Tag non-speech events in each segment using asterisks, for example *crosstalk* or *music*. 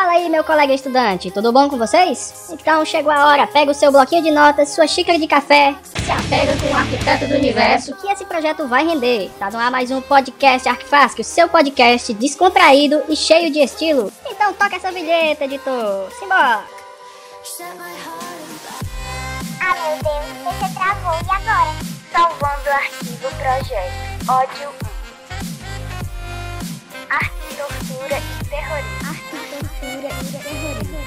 Fala aí, meu colega estudante, tudo bom com vocês? Então chegou a hora, pega o seu bloquinho de notas, sua xícara de café, se apega com o arquiteto do universo, que esse projeto vai render. Tá no ar mais um podcast Arquifasc, o seu podcast descontraído e cheio de estilo. Então toca essa vinheta, editor. Simbora! Ah, meu Deus, você travou e agora? Salvando o arquivo projeto. Ódio 1. Arte, tortura e terrorismo. Arquitetura e terrorismo.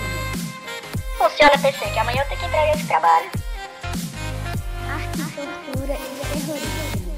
Funciona PC, que amanhã eu tenho que entregar esse trabalho. Arquitetura e terrorismo.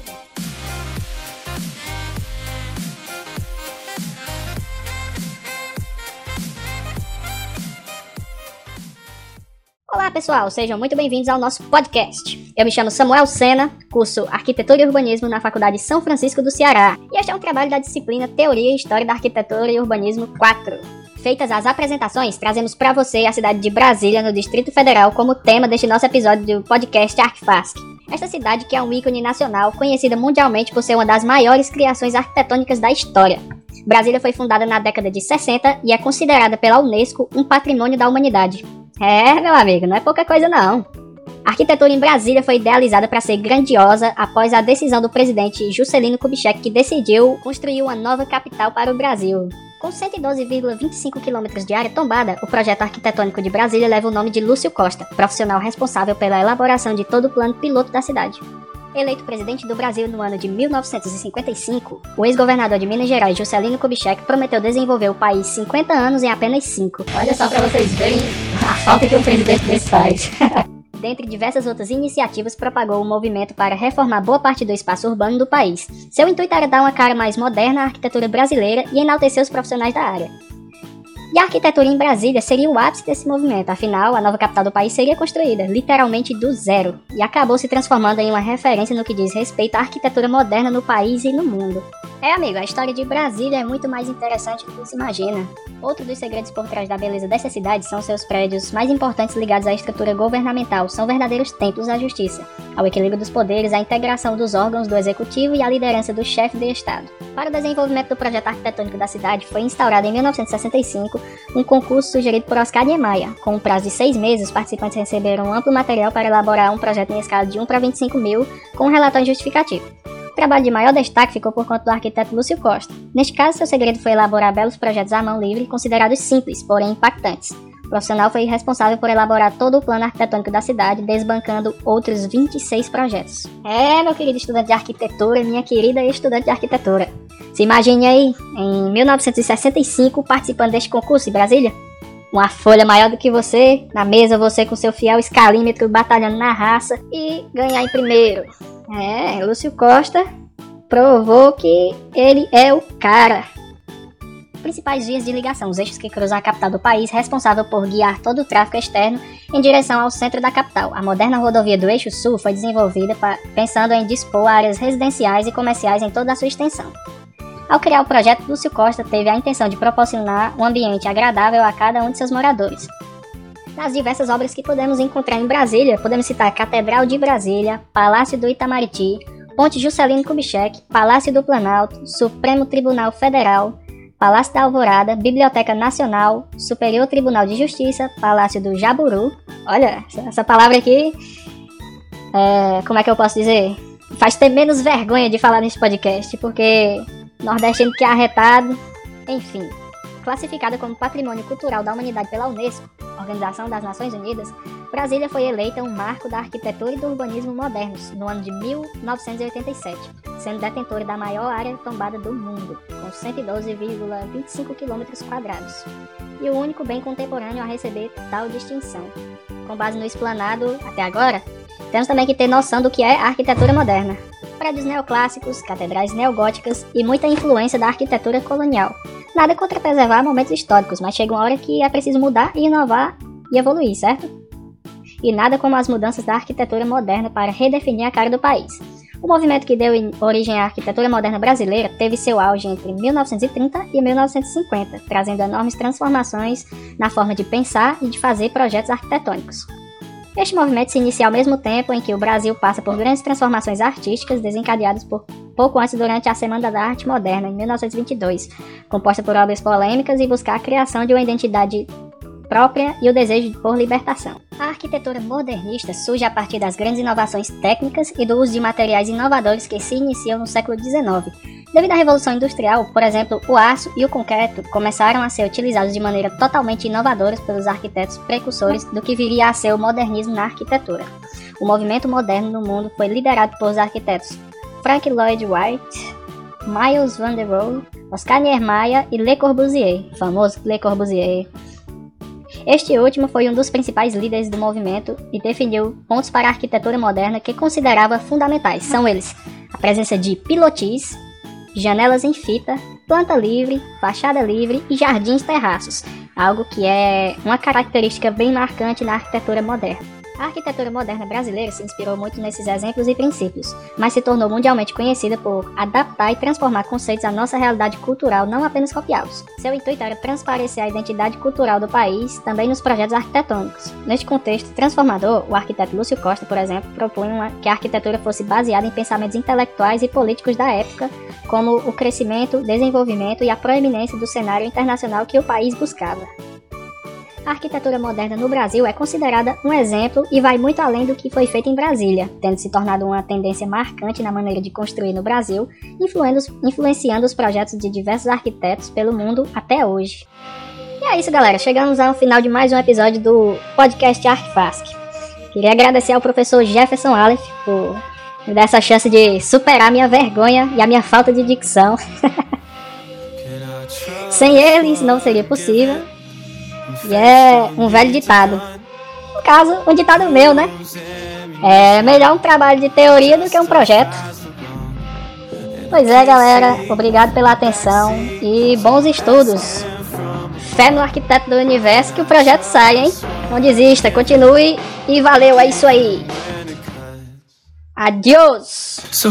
Olá pessoal, sejam muito bem-vindos ao nosso podcast. Eu me chamo Samuel Sena, curso Arquitetura e Urbanismo na Faculdade São Francisco do Ceará, e este é um trabalho da disciplina Teoria e História da Arquitetura e Urbanismo 4. Feitas as apresentações, trazemos para você a cidade de Brasília, no Distrito Federal, como tema deste nosso episódio do podcast Arquifasc. Esta cidade que é um ícone nacional, conhecida mundialmente por ser uma das maiores criações arquitetônicas da história. Brasília foi fundada na década de 60 e é considerada pela Unesco um patrimônio da humanidade. É, meu amigo, não é pouca coisa não. A arquitetura em Brasília foi idealizada para ser grandiosa após a decisão do presidente Juscelino Kubitschek que decidiu construir uma nova capital para o Brasil. Com 112,25 km de área tombada, o projeto arquitetônico de Brasília leva o nome de Lúcio Costa, profissional responsável pela elaboração de todo o plano piloto da cidade. Eleito presidente do Brasil no ano de 1955, o ex-governador de Minas Gerais, Juscelino Kubitschek, prometeu desenvolver o país 50 anos em apenas 5. Olha só pra vocês verem a falta que o presidente desse faz. *laughs* Dentre diversas outras iniciativas, propagou o movimento para reformar boa parte do espaço urbano do país. Seu intuito era dar uma cara mais moderna à arquitetura brasileira e enaltecer os profissionais da área. E a arquitetura em Brasília seria o ápice desse movimento, afinal, a nova capital do país seria construída, literalmente do zero, e acabou se transformando em uma referência no que diz respeito à arquitetura moderna no país e no mundo. É, amigo, a história de Brasília é muito mais interessante do que se imagina. Outro dos segredos por trás da beleza dessa cidade são seus prédios mais importantes ligados à estrutura governamental, são verdadeiros templos da justiça, ao equilíbrio dos poderes, à integração dos órgãos do executivo e à liderança do chefe de Estado. Para o desenvolvimento do projeto arquitetônico da cidade, foi instaurado em 1965 um concurso sugerido por Oscar Niemeyer. Com um prazo de seis meses, os participantes receberam amplo material para elaborar um projeto em escala de 1 para 25 mil, com um relatório justificativo. O trabalho de maior destaque ficou por conta do arquiteto Lúcio Costa. Neste caso, seu segredo foi elaborar belos projetos à mão livre, considerados simples, porém impactantes. O profissional foi responsável por elaborar todo o plano arquitetônico da cidade, desbancando outros 26 projetos. É, meu querido estudante de arquitetura, minha querida estudante de arquitetura. Se imagine aí, em 1965, participando deste concurso em Brasília. Uma folha maior do que você, na mesa você com seu fiel escalímetro batalhando na raça e ganhar em primeiro. É, Lúcio Costa provou que ele é o cara. Principais vias de ligação, os eixos que cruzam a capital do país, responsável por guiar todo o tráfego externo em direção ao centro da capital. A moderna rodovia do Eixo Sul foi desenvolvida pensando em dispor áreas residenciais e comerciais em toda a sua extensão. Ao criar o projeto, Lúcio Costa teve a intenção de proporcionar um ambiente agradável a cada um de seus moradores. Nas diversas obras que podemos encontrar em Brasília, podemos citar Catedral de Brasília, Palácio do Itamaraty, Ponte Juscelino Kubitschek, Palácio do Planalto, Supremo Tribunal Federal, Palácio da Alvorada, Biblioteca Nacional, Superior Tribunal de Justiça, Palácio do Jaburu. Olha, essa- palavra aqui, é, como é que eu posso dizer? Faz ter menos vergonha de falar nesse podcast, porque nordestino que é arretado, enfim. Classificada como Patrimônio Cultural da Humanidade pela Unesco, Organização das Nações Unidas, Brasília foi eleita um marco da arquitetura e do urbanismo modernos no ano de 1987, sendo detentora da maior área tombada do mundo, com 112,25 km e o único bem contemporâneo a receber tal distinção. Com base no explanado até agora, temos também que ter noção do que é a arquitetura moderna. Prédios neoclássicos, catedrais neogóticas e muita influência da arquitetura colonial. Nada contra preservar momentos históricos, mas chega uma hora que é preciso mudar e inovar e evoluir, certo? E nada como as mudanças da arquitetura moderna para redefinir a cara do país. O movimento que deu origem à arquitetura moderna brasileira teve seu auge entre 1930 e 1950, trazendo enormes transformações na forma de pensar e de fazer projetos arquitetônicos. Este movimento se inicia ao mesmo tempo em que o Brasil passa por grandes transformações artísticas desencadeadas por pouco antes durante a Semana da Arte Moderna, em 1922, composta por obras polêmicas e buscar a criação de uma identidade própria e o desejo por libertação. A arquitetura modernista surge a partir das grandes inovações técnicas e do uso de materiais inovadores que se iniciam no século XIX. Devido à Revolução Industrial, por exemplo, o aço e o concreto começaram a ser utilizados de maneira totalmente inovadora pelos arquitetos precursores do que viria a ser o modernismo na arquitetura. O movimento moderno no mundo foi liderado por arquitetos Frank Lloyd Wright, Miles van der Rohe, Oscar Niemeyer e Le Corbusier, famoso Le Corbusier. Este último foi um dos principais líderes do movimento e definiu pontos para a arquitetura moderna que considerava fundamentais. São eles: a presença de pilotis, janelas em fita, planta livre, fachada livre e jardins terraços, algo que é uma característica bem marcante na arquitetura moderna. A arquitetura moderna brasileira se inspirou muito nesses exemplos e princípios, mas se tornou mundialmente conhecida por adaptar e transformar conceitos à nossa realidade cultural, não apenas copiá-los. Seu intuito era transparecer a identidade cultural do país também nos projetos arquitetônicos. Neste contexto transformador, o arquiteto Lúcio Costa, por exemplo, propunha que a arquitetura fosse baseada em pensamentos intelectuais e políticos da época, como o crescimento, desenvolvimento e a proeminência do cenário internacional que o país buscava a arquitetura moderna no Brasil é considerada um exemplo e vai muito além do que foi feito em Brasília, tendo se tornado uma tendência marcante na maneira de construir no Brasil, influenciando os projetos de diversos arquitetos pelo mundo até hoje. E é isso, galera. Chegamos ao final de mais um episódio do podcast Arquifask. Queria agradecer ao professor Jefferson Aleph por me dar essa chance de superar minha vergonha e a minha falta de dicção. *laughs* Sem ele, não seria possível. E é um velho ditado. No caso, um ditado meu, né? É melhor um trabalho de teoria do que um projeto. Pois é, galera. Obrigado pela atenção e bons estudos. Fé no arquiteto do universo que o projeto sai, hein? Não desista, continue e valeu, é isso aí. Adiós! So